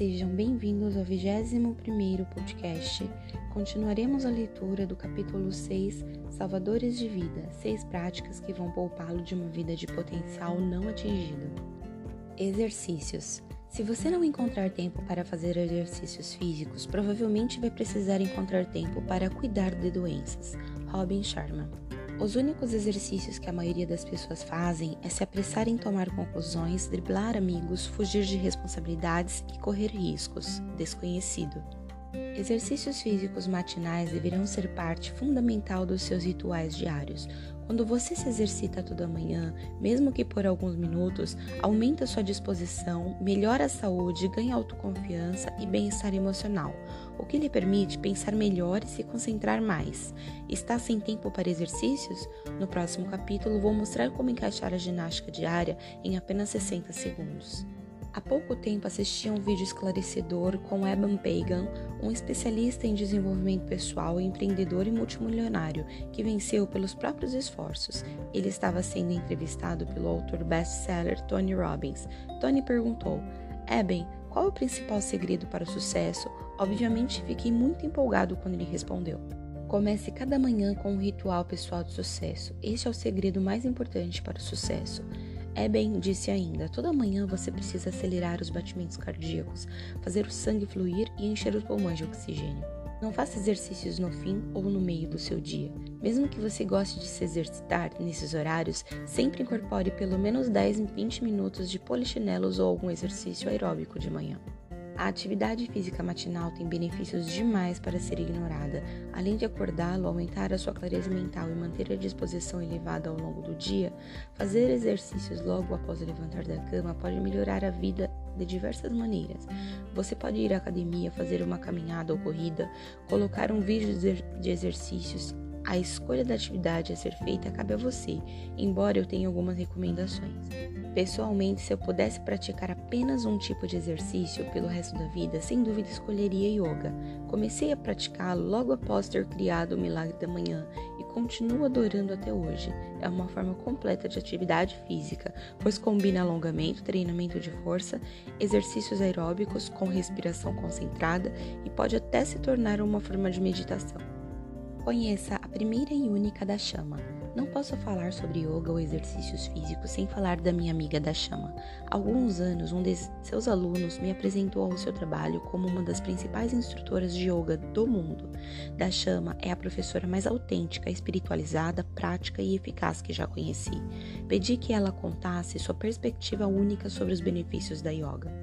Sejam bem-vindos ao 21º podcast. Continuaremos a leitura do capítulo 6, Salvadores de Vida, seis práticas que vão poupá-lo de uma vida de potencial não atingido. Exercícios. Se você não encontrar tempo para fazer exercícios físicos, provavelmente vai precisar encontrar tempo para cuidar de doenças. Robin Sharma. Os únicos exercícios que a maioria das pessoas fazem é se apressar em tomar conclusões, driblar amigos, fugir de responsabilidades e correr riscos. Desconhecido. Exercícios físicos matinais deverão ser parte fundamental dos seus rituais diários. Quando você se exercita toda manhã, mesmo que por alguns minutos, aumenta sua disposição, melhora a saúde, ganha autoconfiança e bem-estar emocional, o que lhe permite pensar melhor e se concentrar mais. Está sem tempo para exercícios? No próximo capítulo vou mostrar como encaixar a ginástica diária em apenas 60 segundos. Há pouco tempo assisti a um vídeo esclarecedor com Evan Pagan, um especialista em desenvolvimento pessoal, empreendedor e multimilionário, que venceu pelos próprios esforços. Ele estava sendo entrevistado pelo autor best-seller Tony Robbins. Tony perguntou: Eben, qual o principal segredo para o sucesso? Obviamente, fiquei muito empolgado quando ele respondeu. Comece cada manhã com um ritual pessoal de sucesso. Este é o segredo mais importante para o sucesso. É bem, disse ainda, toda manhã você precisa acelerar os batimentos cardíacos, fazer o sangue fluir e encher os pulmões de oxigênio. Não faça exercícios no fim ou no meio do seu dia. Mesmo que você goste de se exercitar nesses horários, sempre incorpore pelo menos 10 em 20 minutos de polichinelos ou algum exercício aeróbico de manhã. A atividade física matinal tem benefícios demais para ser ignorada. Além de acordá-lo, aumentar a sua clareza mental e manter a disposição elevada ao longo do dia, fazer exercícios logo após levantar da cama pode melhorar a vida de diversas maneiras. Você pode ir à academia, fazer uma caminhada ou corrida, colocar um vídeo de exercícios a escolha da atividade a ser feita cabe a você, embora eu tenha algumas recomendações. Pessoalmente, se eu pudesse praticar apenas um tipo de exercício pelo resto da vida, sem dúvida escolheria yoga. Comecei a praticá-lo logo após ter criado o Milagre da Manhã continuo adorando até hoje. É uma forma completa de atividade física, pois combina alongamento, treinamento de força, exercícios aeróbicos com respiração concentrada e pode até se tornar uma forma de meditação. Conheça a primeira e única da chama. Não posso falar sobre yoga ou exercícios físicos sem falar da minha amiga da chama. Há alguns anos, um de seus alunos me apresentou ao seu trabalho como uma das principais instrutoras de yoga do mundo. Da chama é a professora mais autêntica, espiritualizada, prática e eficaz que já conheci. Pedi que ela contasse sua perspectiva única sobre os benefícios da yoga.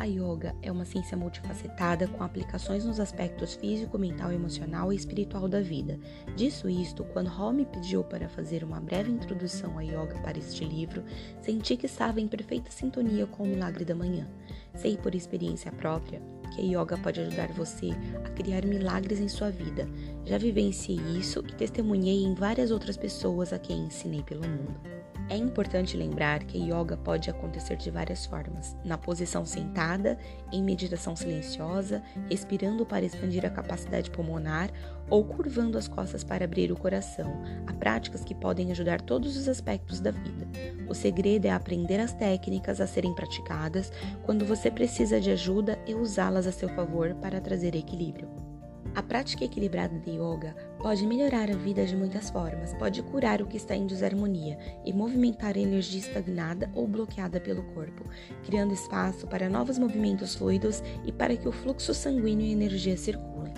A yoga é uma ciência multifacetada com aplicações nos aspectos físico, mental, emocional e espiritual da vida. Disso isto, quando Hall me pediu para fazer uma breve introdução à yoga para este livro, senti que estava em perfeita sintonia com o milagre da manhã. Sei por experiência própria que a yoga pode ajudar você a criar milagres em sua vida. Já vivenciei isso e testemunhei em várias outras pessoas a quem ensinei pelo mundo. É importante lembrar que yoga pode acontecer de várias formas: na posição sentada, em meditação silenciosa, respirando para expandir a capacidade pulmonar ou curvando as costas para abrir o coração. Há práticas que podem ajudar todos os aspectos da vida. O segredo é aprender as técnicas a serem praticadas quando você precisa de ajuda e usá-las a seu favor para trazer equilíbrio. A prática equilibrada de yoga pode melhorar a vida de muitas formas, pode curar o que está em desarmonia e movimentar a energia estagnada ou bloqueada pelo corpo, criando espaço para novos movimentos fluidos e para que o fluxo sanguíneo e energia circulem.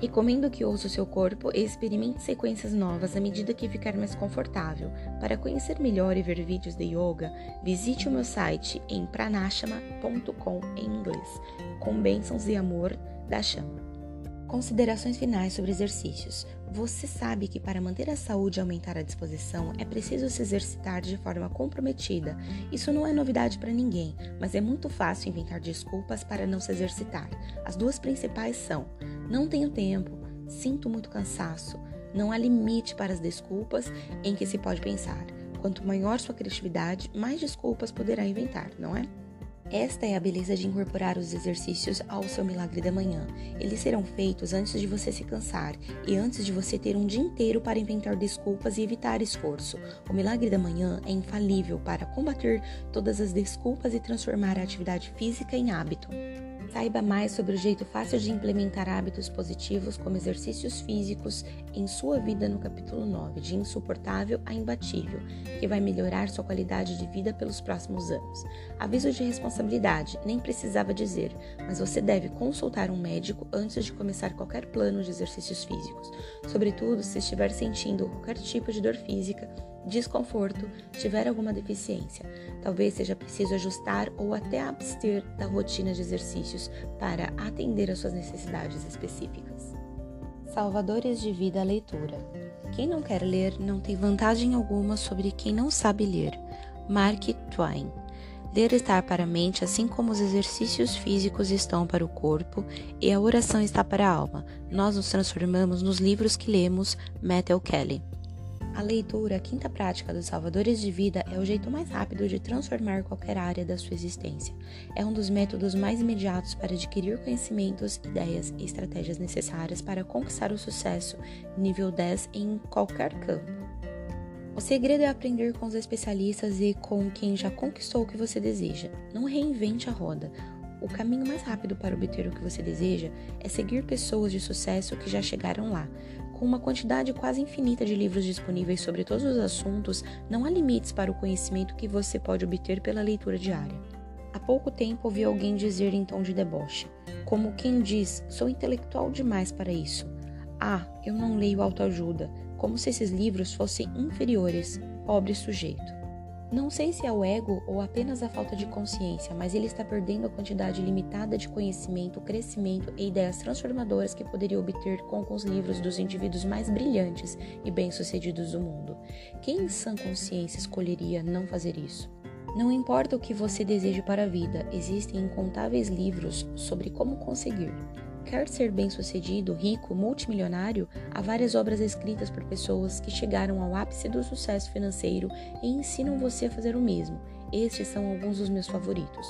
Recomendo que ouça o seu corpo e experimente sequências novas à medida que ficar mais confortável. Para conhecer melhor e ver vídeos de yoga, visite o meu site em pranashama.com em inglês, com bênçãos e amor da chama. Considerações finais sobre exercícios. Você sabe que para manter a saúde e aumentar a disposição é preciso se exercitar de forma comprometida. Isso não é novidade para ninguém, mas é muito fácil inventar desculpas para não se exercitar. As duas principais são: não tenho tempo, sinto muito cansaço. Não há limite para as desculpas em que se pode pensar. Quanto maior sua criatividade, mais desculpas poderá inventar, não é? Esta é a beleza de incorporar os exercícios ao seu milagre da manhã. Eles serão feitos antes de você se cansar e antes de você ter um dia inteiro para inventar desculpas e evitar esforço. O milagre da manhã é infalível para combater todas as desculpas e transformar a atividade física em hábito. Saiba mais sobre o jeito fácil de implementar hábitos positivos como exercícios físicos em sua vida no capítulo 9, de insuportável a imbatível, que vai melhorar sua qualidade de vida pelos próximos anos. Aviso de responsabilidade, nem precisava dizer, mas você deve consultar um médico antes de começar qualquer plano de exercícios físicos, sobretudo se estiver sentindo qualquer tipo de dor física desconforto, tiver alguma deficiência. Talvez seja preciso ajustar ou até abster da rotina de exercícios para atender às suas necessidades específicas. Salvadores de vida à leitura. Quem não quer ler não tem vantagem alguma sobre quem não sabe ler. Mark Twain. Ler está para a mente, assim como os exercícios físicos estão para o corpo e a oração está para a alma. Nós nos transformamos nos livros que lemos. Matthew Kelly. A leitura, a quinta prática dos salvadores de vida, é o jeito mais rápido de transformar qualquer área da sua existência. É um dos métodos mais imediatos para adquirir conhecimentos, ideias e estratégias necessárias para conquistar o sucesso nível 10 em qualquer campo. O segredo é aprender com os especialistas e com quem já conquistou o que você deseja. Não reinvente a roda. O caminho mais rápido para obter o que você deseja é seguir pessoas de sucesso que já chegaram lá. Com uma quantidade quase infinita de livros disponíveis sobre todos os assuntos, não há limites para o conhecimento que você pode obter pela leitura diária. Há pouco tempo ouvi alguém dizer em tom de deboche, como quem diz: sou intelectual demais para isso. Ah, eu não leio autoajuda, como se esses livros fossem inferiores, pobre sujeito. Não sei se é o ego ou apenas a falta de consciência, mas ele está perdendo a quantidade limitada de conhecimento, crescimento e ideias transformadoras que poderia obter com alguns livros dos indivíduos mais brilhantes e bem-sucedidos do mundo. Quem em sã consciência escolheria não fazer isso? Não importa o que você deseje para a vida, existem incontáveis livros sobre como conseguir. Quer ser bem-sucedido, rico, multimilionário? Há várias obras escritas por pessoas que chegaram ao ápice do sucesso financeiro e ensinam você a fazer o mesmo. Estes são alguns dos meus favoritos.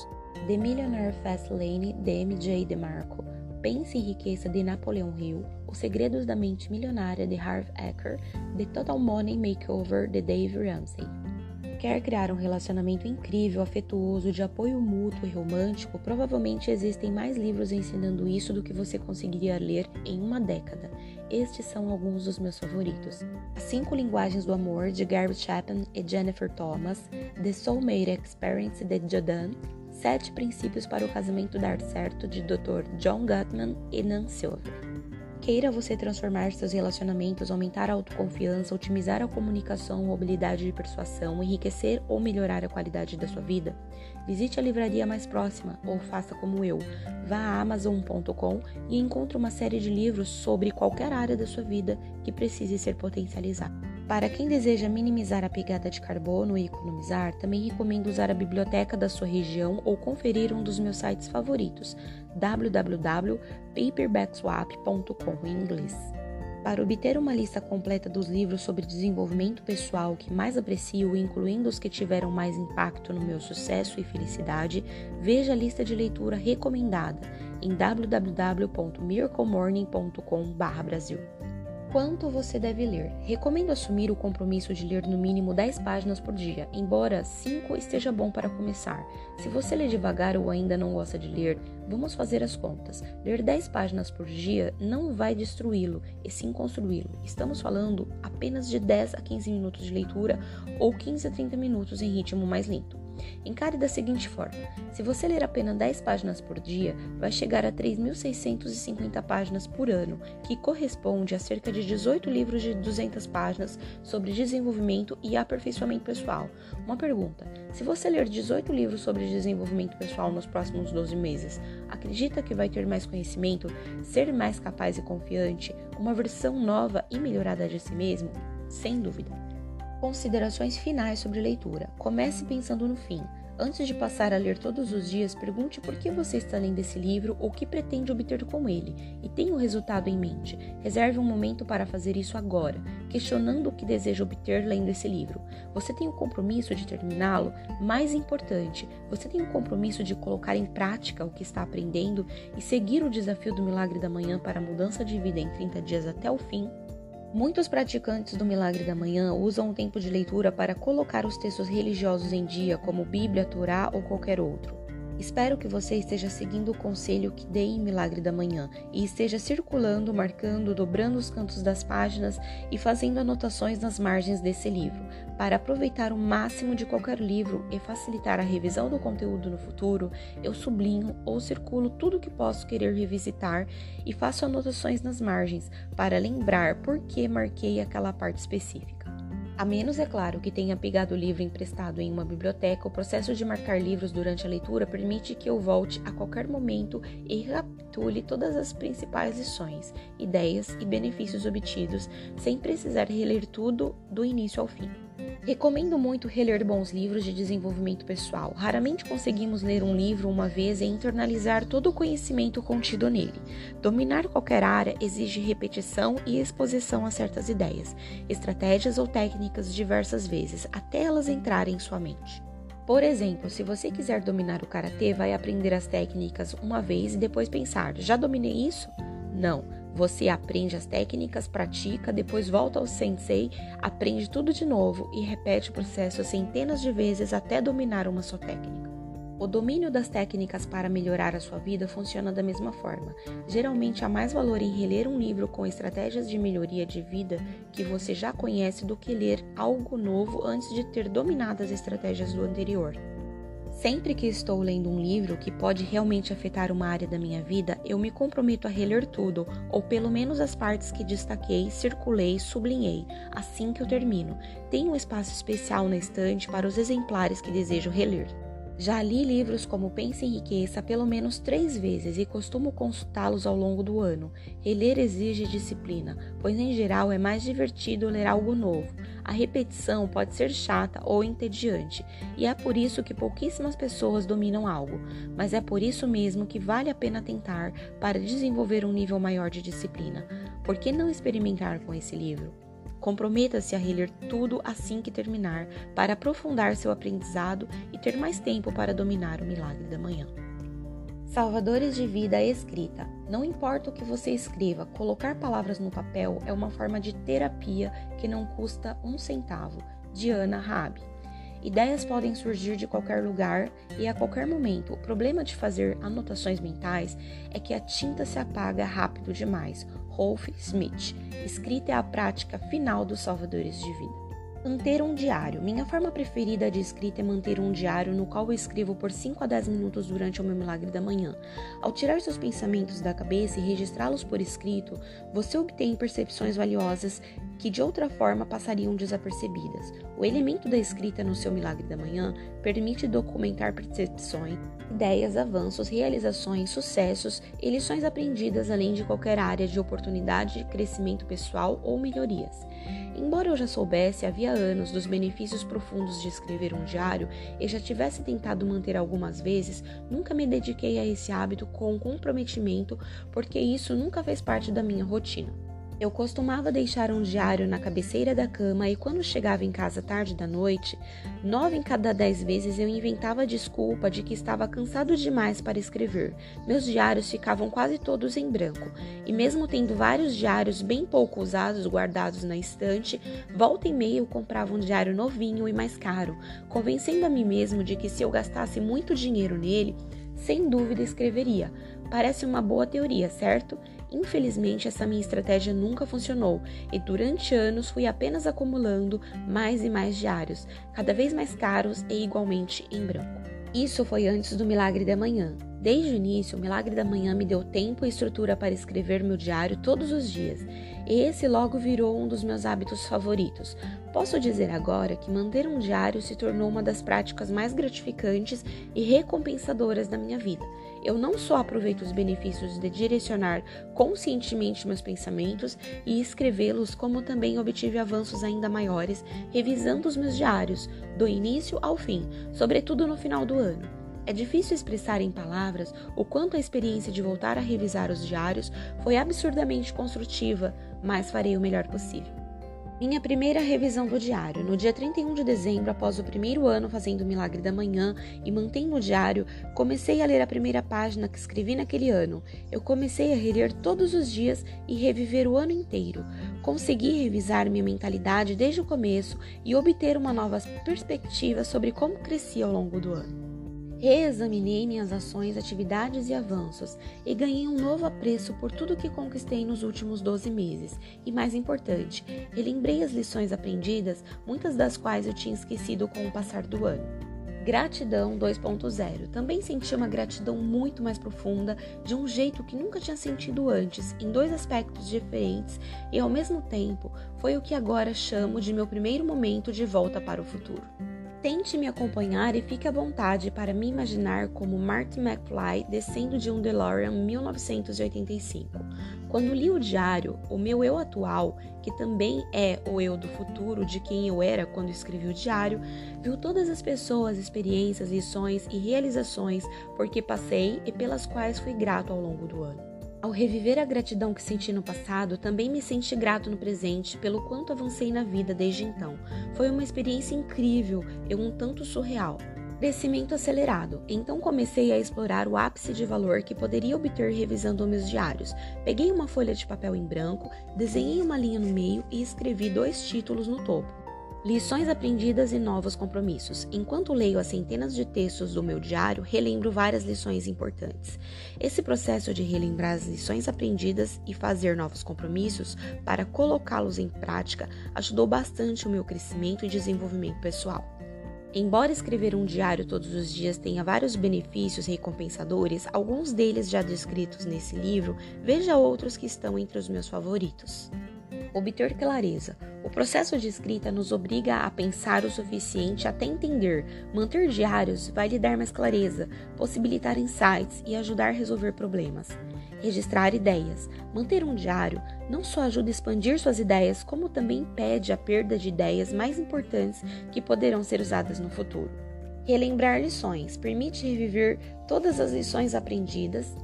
The Millionaire Fast Lane, de M.J. DeMarco. Pense em Riqueza, de Napoleão Hill. Os Segredos da Mente Milionária, de Harv Eker. The Total Money Makeover, de Dave Ramsey. Quer criar um relacionamento incrível, afetuoso, de apoio mútuo e romântico? Provavelmente existem mais livros ensinando isso do que você conseguiria ler em uma década. Estes são alguns dos meus favoritos. As Cinco Linguagens do Amor, de Gary Chapman e Jennifer Thomas, The Soulmate Experience, de Jodan, Sete Princípios para o Casamento Dar Certo, de Dr. John Gutman e Nan Silver. Queira você transformar seus relacionamentos, aumentar a autoconfiança, otimizar a comunicação habilidade de persuasão, enriquecer ou melhorar a qualidade da sua vida? Visite a livraria mais próxima ou faça como eu. Vá a amazon.com e encontre uma série de livros sobre qualquer área da sua vida que precise ser potencializada. Para quem deseja minimizar a pegada de carbono e economizar, também recomendo usar a biblioteca da sua região ou conferir um dos meus sites favoritos, www.paperbackswap.com em inglês. Para obter uma lista completa dos livros sobre desenvolvimento pessoal que mais aprecio, incluindo os que tiveram mais impacto no meu sucesso e felicidade, veja a lista de leitura recomendada em www.miraclemorning.com/brasil. Quanto você deve ler? Recomendo assumir o compromisso de ler no mínimo 10 páginas por dia, embora 5 esteja bom para começar. Se você lê devagar ou ainda não gosta de ler, vamos fazer as contas. Ler 10 páginas por dia não vai destruí-lo, e sim construí-lo. Estamos falando apenas de 10 a 15 minutos de leitura ou 15 a 30 minutos em ritmo mais lento. Encare da seguinte forma: se você ler apenas 10 páginas por dia, vai chegar a 3.650 páginas por ano, que corresponde a cerca de 18 livros de 200 páginas sobre desenvolvimento e aperfeiçoamento pessoal. Uma pergunta: se você ler 18 livros sobre desenvolvimento pessoal nos próximos 12 meses, acredita que vai ter mais conhecimento, ser mais capaz e confiante, uma versão nova e melhorada de si mesmo? Sem dúvida. Considerações finais sobre leitura. Comece pensando no fim. Antes de passar a ler todos os dias, pergunte por que você está lendo esse livro ou o que pretende obter com ele, e tenha o resultado em mente. Reserve um momento para fazer isso agora, questionando o que deseja obter lendo esse livro. Você tem o compromisso de terminá-lo? Mais importante, você tem o compromisso de colocar em prática o que está aprendendo e seguir o desafio do milagre da manhã para a mudança de vida em 30 dias até o fim? Muitos praticantes do Milagre da Manhã usam o tempo de leitura para colocar os textos religiosos em dia, como Bíblia, Torá ou qualquer outro. Espero que você esteja seguindo o conselho que dei em Milagre da Manhã e esteja circulando, marcando, dobrando os cantos das páginas e fazendo anotações nas margens desse livro, para aproveitar o máximo de qualquer livro e facilitar a revisão do conteúdo no futuro. Eu sublinho ou circulo tudo que posso querer revisitar e faço anotações nas margens para lembrar por que marquei aquela parte específica. A menos, é claro, que tenha pegado o livro emprestado em uma biblioteca, o processo de marcar livros durante a leitura permite que eu volte a qualquer momento e recapitule todas as principais lições, ideias e benefícios obtidos, sem precisar reler tudo do início ao fim. Recomendo muito reler bons livros de desenvolvimento pessoal. Raramente conseguimos ler um livro uma vez e internalizar todo o conhecimento contido nele. Dominar qualquer área exige repetição e exposição a certas ideias, estratégias ou técnicas diversas vezes, até elas entrarem em sua mente. Por exemplo, se você quiser dominar o karatê, vai aprender as técnicas uma vez e depois pensar: já dominei isso? Não. Você aprende as técnicas, pratica, depois volta ao sensei, aprende tudo de novo e repete o processo centenas de vezes até dominar uma só técnica. O domínio das técnicas para melhorar a sua vida funciona da mesma forma. Geralmente há mais valor em reler um livro com estratégias de melhoria de vida que você já conhece do que ler algo novo antes de ter dominado as estratégias do anterior. Sempre que estou lendo um livro que pode realmente afetar uma área da minha vida, eu me comprometo a reler tudo, ou pelo menos as partes que destaquei, circulei, sublinhei, assim que eu termino. Tenho um espaço especial na estante para os exemplares que desejo reler. Já li livros como Pense em Riqueza pelo menos três vezes e costumo consultá-los ao longo do ano. Reler exige disciplina, pois em geral é mais divertido ler algo novo. A repetição pode ser chata ou entediante, e é por isso que pouquíssimas pessoas dominam algo, mas é por isso mesmo que vale a pena tentar para desenvolver um nível maior de disciplina. Por que não experimentar com esse livro? Comprometa-se a reler tudo assim que terminar, para aprofundar seu aprendizado e ter mais tempo para dominar o milagre da manhã. Salvadores de vida escrita. Não importa o que você escreva, colocar palavras no papel é uma forma de terapia que não custa um centavo. Diana Rabi. Ideias podem surgir de qualquer lugar e a qualquer momento. O problema de fazer anotações mentais é que a tinta se apaga rápido demais. Rolf Smith. Escrita é a prática final dos salvadores de vida. Manter um diário. Minha forma preferida de escrita é manter um diário no qual eu escrevo por 5 a 10 minutos durante o meu milagre da manhã. Ao tirar seus pensamentos da cabeça e registrá-los por escrito, você obtém percepções valiosas que de outra forma passariam desapercebidas. O elemento da escrita no seu milagre da manhã permite documentar percepções, ideias, avanços, realizações, sucessos e lições aprendidas, além de qualquer área de oportunidade, crescimento pessoal ou melhorias. Embora eu já soubesse havia anos dos benefícios profundos de escrever um diário e já tivesse tentado manter algumas vezes, nunca me dediquei a esse hábito com comprometimento, porque isso nunca fez parte da minha rotina. Eu costumava deixar um diário na cabeceira da cama e quando chegava em casa tarde da noite, nove em cada dez vezes eu inventava desculpa de que estava cansado demais para escrever. Meus diários ficavam quase todos em branco, e mesmo tendo vários diários bem pouco usados guardados na estante, volta e meia eu comprava um diário novinho e mais caro, convencendo a mim mesmo de que se eu gastasse muito dinheiro nele, sem dúvida escreveria. Parece uma boa teoria, certo? Infelizmente, essa minha estratégia nunca funcionou e durante anos fui apenas acumulando mais e mais diários, cada vez mais caros e igualmente em branco. Isso foi antes do milagre da manhã. Desde o início, o milagre da manhã me deu tempo e estrutura para escrever meu diário todos os dias, esse logo virou um dos meus hábitos favoritos. Posso dizer agora que manter um diário se tornou uma das práticas mais gratificantes e recompensadoras da minha vida. Eu não só aproveito os benefícios de direcionar conscientemente meus pensamentos e escrevê-los, como também obtive avanços ainda maiores revisando os meus diários, do início ao fim, sobretudo no final do ano. É difícil expressar em palavras o quanto a experiência de voltar a revisar os diários foi absurdamente construtiva, mas farei o melhor possível. Minha primeira revisão do diário, no dia 31 de dezembro, após o primeiro ano fazendo o Milagre da Manhã e mantendo o diário, comecei a ler a primeira página que escrevi naquele ano. Eu comecei a reler todos os dias e reviver o ano inteiro. Consegui revisar minha mentalidade desde o começo e obter uma nova perspectiva sobre como cresci ao longo do ano. Reexaminei minhas ações, atividades e avanços e ganhei um novo apreço por tudo que conquistei nos últimos 12 meses. E mais importante, relembrei as lições aprendidas, muitas das quais eu tinha esquecido com o passar do ano. Gratidão 2.0. Também senti uma gratidão muito mais profunda, de um jeito que nunca tinha sentido antes, em dois aspectos diferentes, e ao mesmo tempo foi o que agora chamo de meu primeiro momento de volta para o futuro. Tente me acompanhar e fique à vontade para me imaginar como Marty McFly descendo de um DeLorean 1985. Quando li o diário, o meu eu atual, que também é o eu do futuro de quem eu era quando escrevi o diário, viu todas as pessoas, experiências, lições e realizações por que passei e pelas quais fui grato ao longo do ano. Ao reviver a gratidão que senti no passado, também me senti grato no presente pelo quanto avancei na vida desde então. Foi uma experiência incrível e um tanto surreal. Crescimento acelerado. Então comecei a explorar o ápice de valor que poderia obter revisando meus diários. Peguei uma folha de papel em branco, desenhei uma linha no meio e escrevi dois títulos no topo. Lições aprendidas e novos compromissos. Enquanto leio as centenas de textos do meu diário, relembro várias lições importantes. Esse processo de relembrar as lições aprendidas e fazer novos compromissos para colocá-los em prática ajudou bastante o meu crescimento e desenvolvimento pessoal. Embora escrever um diário todos os dias tenha vários benefícios recompensadores, alguns deles já descritos nesse livro, veja outros que estão entre os meus favoritos. Obter clareza. O processo de escrita nos obriga a pensar o suficiente até entender. Manter diários vai lhe dar mais clareza, possibilitar insights e ajudar a resolver problemas. Registrar ideias. Manter um diário não só ajuda a expandir suas ideias, como também impede a perda de ideias mais importantes que poderão ser usadas no futuro. Relembrar lições permite reviver todas as lições aprendidas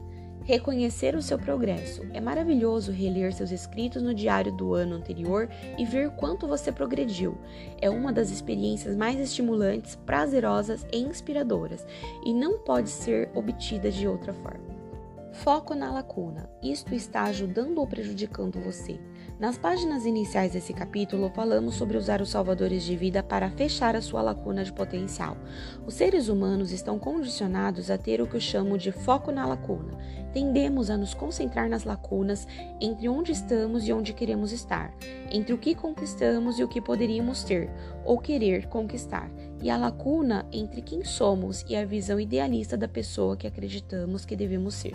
Reconhecer o seu progresso. É maravilhoso reler seus escritos no diário do ano anterior e ver quanto você progrediu. É uma das experiências mais estimulantes, prazerosas e inspiradoras, e não pode ser obtida de outra forma. Foco na lacuna. Isto está ajudando ou prejudicando você? Nas páginas iniciais desse capítulo, falamos sobre usar os salvadores de vida para fechar a sua lacuna de potencial. Os seres humanos estão condicionados a ter o que eu chamo de foco na lacuna. Tendemos a nos concentrar nas lacunas entre onde estamos e onde queremos estar, entre o que conquistamos e o que poderíamos ter ou querer conquistar, e a lacuna entre quem somos e a visão idealista da pessoa que acreditamos que devemos ser.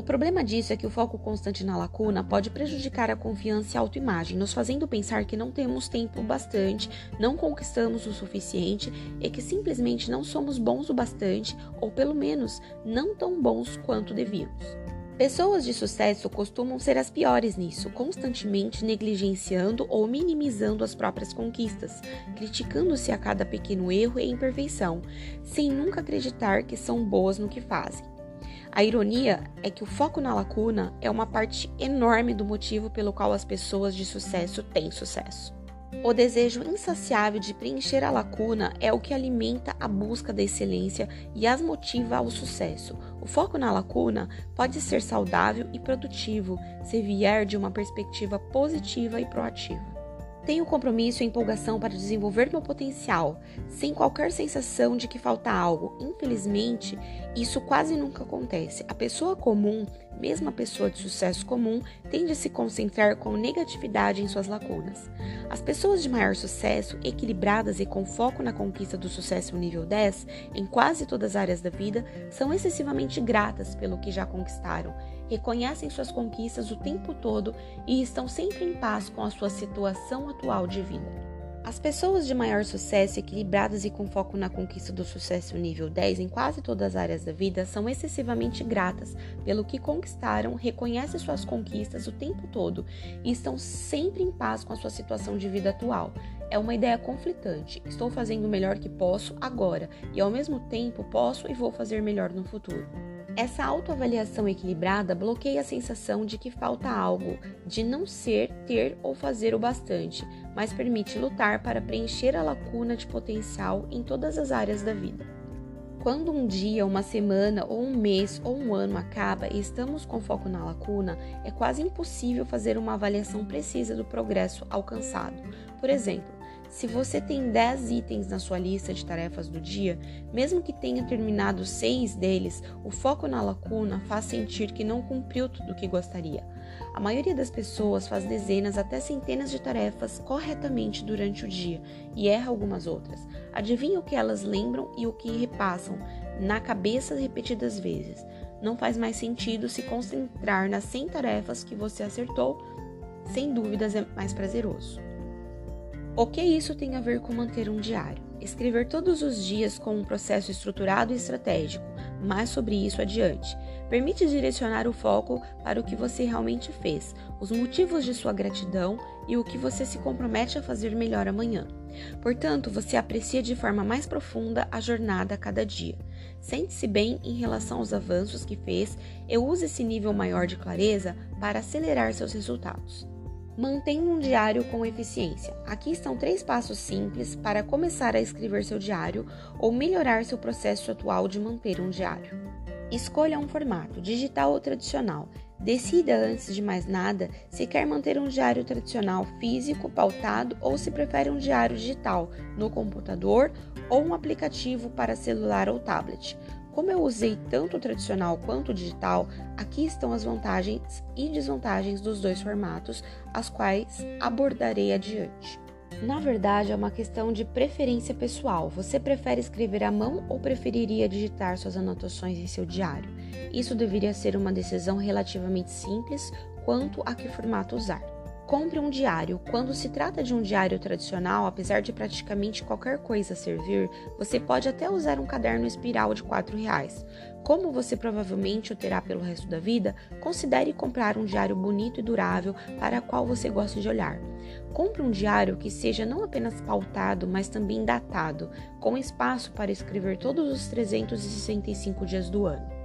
O problema disso é que o foco constante na lacuna pode prejudicar a confiança e a autoimagem, nos fazendo pensar que não temos tempo bastante, não conquistamos o suficiente e que simplesmente não somos bons o bastante, ou pelo menos não tão bons quanto devíamos. Pessoas de sucesso costumam ser as piores nisso, constantemente negligenciando ou minimizando as próprias conquistas, criticando-se a cada pequeno erro e imperfeição, sem nunca acreditar que são boas no que fazem. A ironia é que o foco na lacuna é uma parte enorme do motivo pelo qual as pessoas de sucesso têm sucesso. O desejo insaciável de preencher a lacuna é o que alimenta a busca da excelência e as motiva ao sucesso. O foco na lacuna pode ser saudável e produtivo se vier de uma perspectiva positiva e proativa. Tenho compromisso e empolgação para desenvolver meu potencial, sem qualquer sensação de que falta algo. Infelizmente, isso quase nunca acontece. A pessoa comum, mesmo a pessoa de sucesso comum, tende a se concentrar com negatividade em suas lacunas. As pessoas de maior sucesso, equilibradas e com foco na conquista do sucesso nível 10, em quase todas as áreas da vida, são excessivamente gratas pelo que já conquistaram reconhecem suas conquistas o tempo todo e estão sempre em paz com a sua situação atual de vida. As pessoas de maior sucesso, equilibradas e com foco na conquista do sucesso nível 10 em quase todas as áreas da vida, são excessivamente gratas pelo que conquistaram, reconhecem suas conquistas o tempo todo e estão sempre em paz com a sua situação de vida atual. É uma ideia conflitante. Estou fazendo o melhor que posso agora e ao mesmo tempo posso e vou fazer melhor no futuro. Essa autoavaliação equilibrada bloqueia a sensação de que falta algo, de não ser, ter ou fazer o bastante, mas permite lutar para preencher a lacuna de potencial em todas as áreas da vida. Quando um dia, uma semana ou um mês ou um ano acaba e estamos com foco na lacuna, é quase impossível fazer uma avaliação precisa do progresso alcançado. Por exemplo, Se você tem 10 itens na sua lista de tarefas do dia, mesmo que tenha terminado seis deles, o foco na lacuna faz sentir que não cumpriu tudo o que gostaria. A maioria das pessoas faz dezenas até centenas de tarefas corretamente durante o dia e erra algumas outras. Adivinha o que elas lembram e o que repassam na cabeça repetidas vezes. Não faz mais sentido se concentrar nas 100 tarefas que você acertou, sem dúvidas é mais prazeroso. O que isso tem a ver com manter um diário? Escrever todos os dias com um processo estruturado e estratégico, mais sobre isso adiante. Permite direcionar o foco para o que você realmente fez, os motivos de sua gratidão e o que você se compromete a fazer melhor amanhã. Portanto, você aprecia de forma mais profunda a jornada a cada dia. Sente-se bem em relação aos avanços que fez e use esse nível maior de clareza para acelerar seus resultados. Mantenha um diário com eficiência. Aqui estão três passos simples para começar a escrever seu diário ou melhorar seu processo atual de manter um diário. Escolha um formato, digital ou tradicional. Decida antes de mais nada se quer manter um diário tradicional físico, pautado ou se prefere um diário digital no computador ou um aplicativo para celular ou tablet. Como eu usei tanto o tradicional quanto o digital, aqui estão as vantagens e desvantagens dos dois formatos, as quais abordarei adiante. Na verdade, é uma questão de preferência pessoal. Você prefere escrever à mão ou preferiria digitar suas anotações em seu diário? Isso deveria ser uma decisão relativamente simples quanto a que formato usar. Compre um diário. Quando se trata de um diário tradicional, apesar de praticamente qualquer coisa servir, você pode até usar um caderno espiral de R$ reais. Como você provavelmente o terá pelo resto da vida, considere comprar um diário bonito e durável para qual você gosta de olhar. Compre um diário que seja não apenas pautado, mas também datado, com espaço para escrever todos os 365 dias do ano.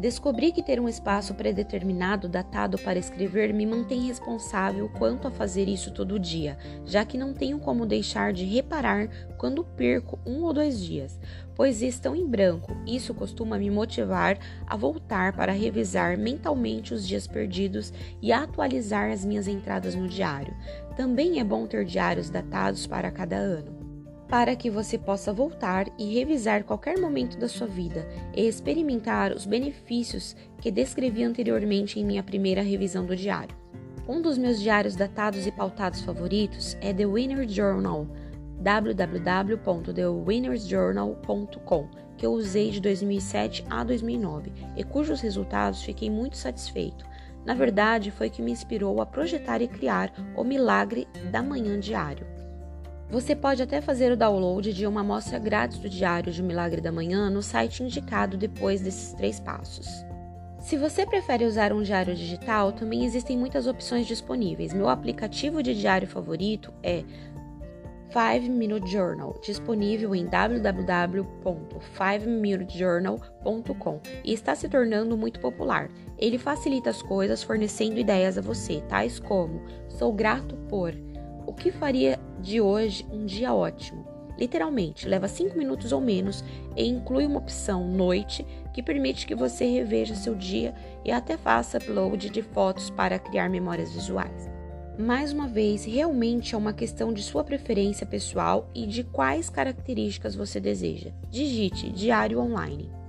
Descobri que ter um espaço predeterminado datado para escrever me mantém responsável quanto a fazer isso todo dia, já que não tenho como deixar de reparar quando perco um ou dois dias, pois estão em branco. Isso costuma me motivar a voltar para revisar mentalmente os dias perdidos e atualizar as minhas entradas no diário. Também é bom ter diários datados para cada ano para que você possa voltar e revisar qualquer momento da sua vida e experimentar os benefícios que descrevi anteriormente em minha primeira revisão do diário. Um dos meus diários datados e pautados favoritos é The Winner Journal, www.thewinnersjournal.com, que eu usei de 2007 a 2009 e cujos resultados fiquei muito satisfeito. Na verdade, foi que me inspirou a projetar e criar o milagre da manhã diário. Você pode até fazer o download de uma amostra grátis do Diário de Milagre da Manhã no site indicado depois desses três passos. Se você prefere usar um diário digital, também existem muitas opções disponíveis. Meu aplicativo de diário favorito é 5 Minute Journal, disponível em www.5minutejournal.com e está se tornando muito popular. Ele facilita as coisas fornecendo ideias a você, tais como: sou grato por o que faria de hoje um dia ótimo? Literalmente, leva 5 minutos ou menos e inclui uma opção noite que permite que você reveja seu dia e até faça upload de fotos para criar memórias visuais. Mais uma vez, realmente é uma questão de sua preferência pessoal e de quais características você deseja. Digite Diário Online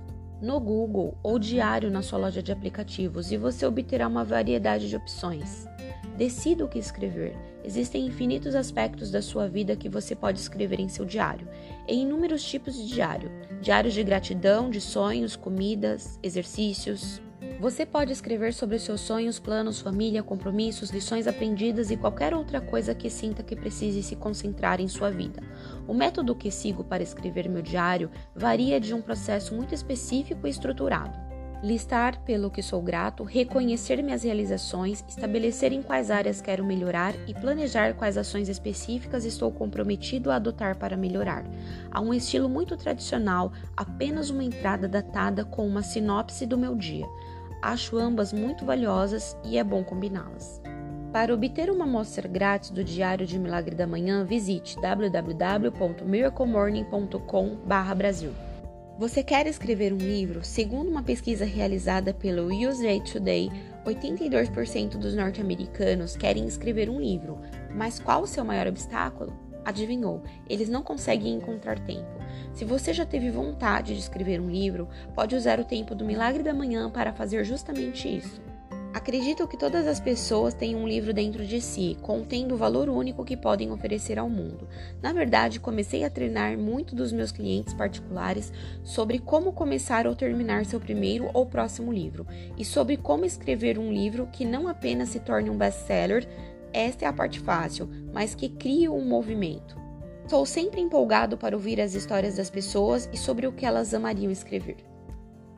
no Google ou Diário na sua loja de aplicativos e você obterá uma variedade de opções. Decida o que escrever. Existem infinitos aspectos da sua vida que você pode escrever em seu diário, em inúmeros tipos de diário: diários de gratidão, de sonhos, comidas, exercícios. Você pode escrever sobre seus sonhos, planos, família, compromissos, lições aprendidas e qualquer outra coisa que sinta que precise se concentrar em sua vida. O método que sigo para escrever meu diário varia de um processo muito específico e estruturado listar pelo que sou grato, reconhecer minhas realizações, estabelecer em quais áreas quero melhorar e planejar quais ações específicas estou comprometido a adotar para melhorar. Há um estilo muito tradicional, apenas uma entrada datada com uma sinopse do meu dia. Acho ambas muito valiosas e é bom combiná-las. Para obter uma amostra grátis do Diário de Milagre da Manhã, visite www.miraclemorning.com/brasil. Você quer escrever um livro? Segundo uma pesquisa realizada pelo USA Today, 82% dos norte-americanos querem escrever um livro. Mas qual o seu maior obstáculo? Adivinhou, eles não conseguem encontrar tempo. Se você já teve vontade de escrever um livro, pode usar o tempo do milagre da manhã para fazer justamente isso. Acredito que todas as pessoas têm um livro dentro de si, contendo o valor único que podem oferecer ao mundo. Na verdade, comecei a treinar muito dos meus clientes particulares sobre como começar ou terminar seu primeiro ou próximo livro, e sobre como escrever um livro que não apenas se torne um best-seller, esta é a parte fácil, mas que crie um movimento. Sou sempre empolgado para ouvir as histórias das pessoas e sobre o que elas amariam escrever.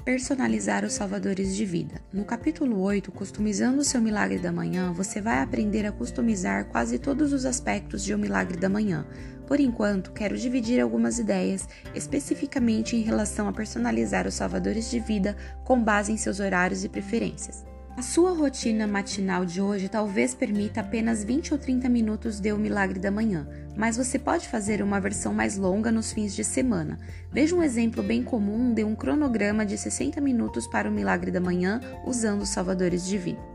Personalizar os salvadores de vida. No capítulo 8, Customizando o seu milagre da manhã, você vai aprender a customizar quase todos os aspectos de um milagre da manhã. Por enquanto, quero dividir algumas ideias, especificamente em relação a personalizar os salvadores de vida com base em seus horários e preferências. A sua rotina matinal de hoje talvez permita apenas 20 ou 30 minutos de O Milagre da Manhã, mas você pode fazer uma versão mais longa nos fins de semana. Veja um exemplo bem comum de um cronograma de 60 minutos para o Milagre da Manhã usando os salvadores vida.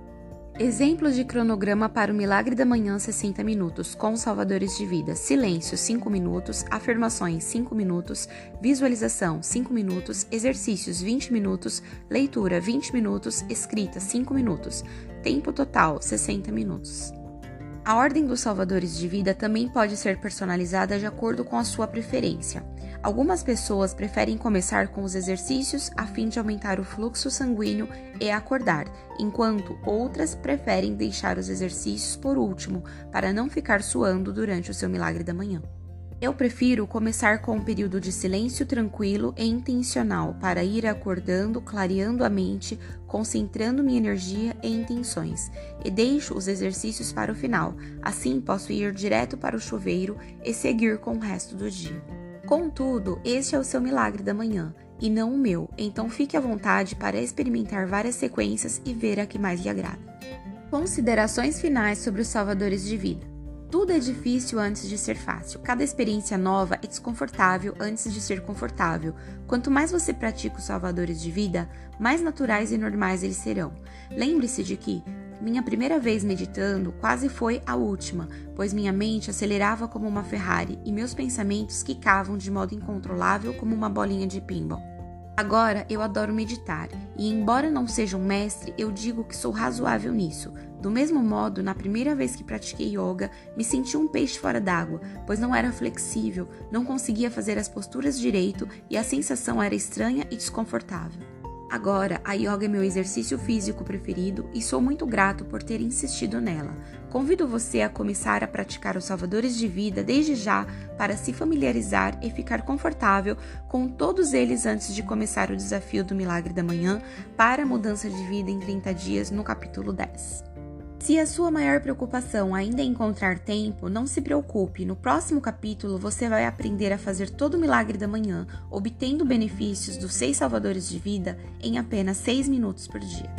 Exemplos de cronograma para o Milagre da Manhã 60 minutos, com salvadores de vida. Silêncio 5 minutos, afirmações 5 minutos, visualização 5 minutos, exercícios 20 minutos, leitura 20 minutos, escrita 5 minutos. Tempo total 60 minutos. A ordem dos salvadores de vida também pode ser personalizada de acordo com a sua preferência. Algumas pessoas preferem começar com os exercícios a fim de aumentar o fluxo sanguíneo e acordar, enquanto outras preferem deixar os exercícios por último para não ficar suando durante o seu milagre da manhã. Eu prefiro começar com um período de silêncio tranquilo e intencional para ir acordando, clareando a mente, concentrando minha energia e intenções, e deixo os exercícios para o final. Assim posso ir direto para o chuveiro e seguir com o resto do dia. Contudo, este é o seu milagre da manhã e não o meu, então fique à vontade para experimentar várias sequências e ver a que mais lhe agrada. Considerações finais sobre os salvadores de vida. Tudo é difícil antes de ser fácil. Cada experiência nova é desconfortável antes de ser confortável. Quanto mais você pratica os salvadores de vida, mais naturais e normais eles serão. Lembre-se de que minha primeira vez meditando quase foi a última, pois minha mente acelerava como uma Ferrari e meus pensamentos quicavam de modo incontrolável como uma bolinha de pinball. Agora eu adoro meditar e, embora não seja um mestre, eu digo que sou razoável nisso. Do mesmo modo, na primeira vez que pratiquei yoga, me senti um peixe fora d'água, pois não era flexível, não conseguia fazer as posturas direito e a sensação era estranha e desconfortável. Agora, a yoga é meu exercício físico preferido e sou muito grato por ter insistido nela. Convido você a começar a praticar os salvadores de vida desde já para se familiarizar e ficar confortável com todos eles antes de começar o desafio do Milagre da Manhã para a mudança de vida em 30 dias no capítulo 10. Se a sua maior preocupação ainda é encontrar tempo, não se preocupe. No próximo capítulo você vai aprender a fazer todo o milagre da manhã, obtendo benefícios dos seis salvadores de vida em apenas seis minutos por dia.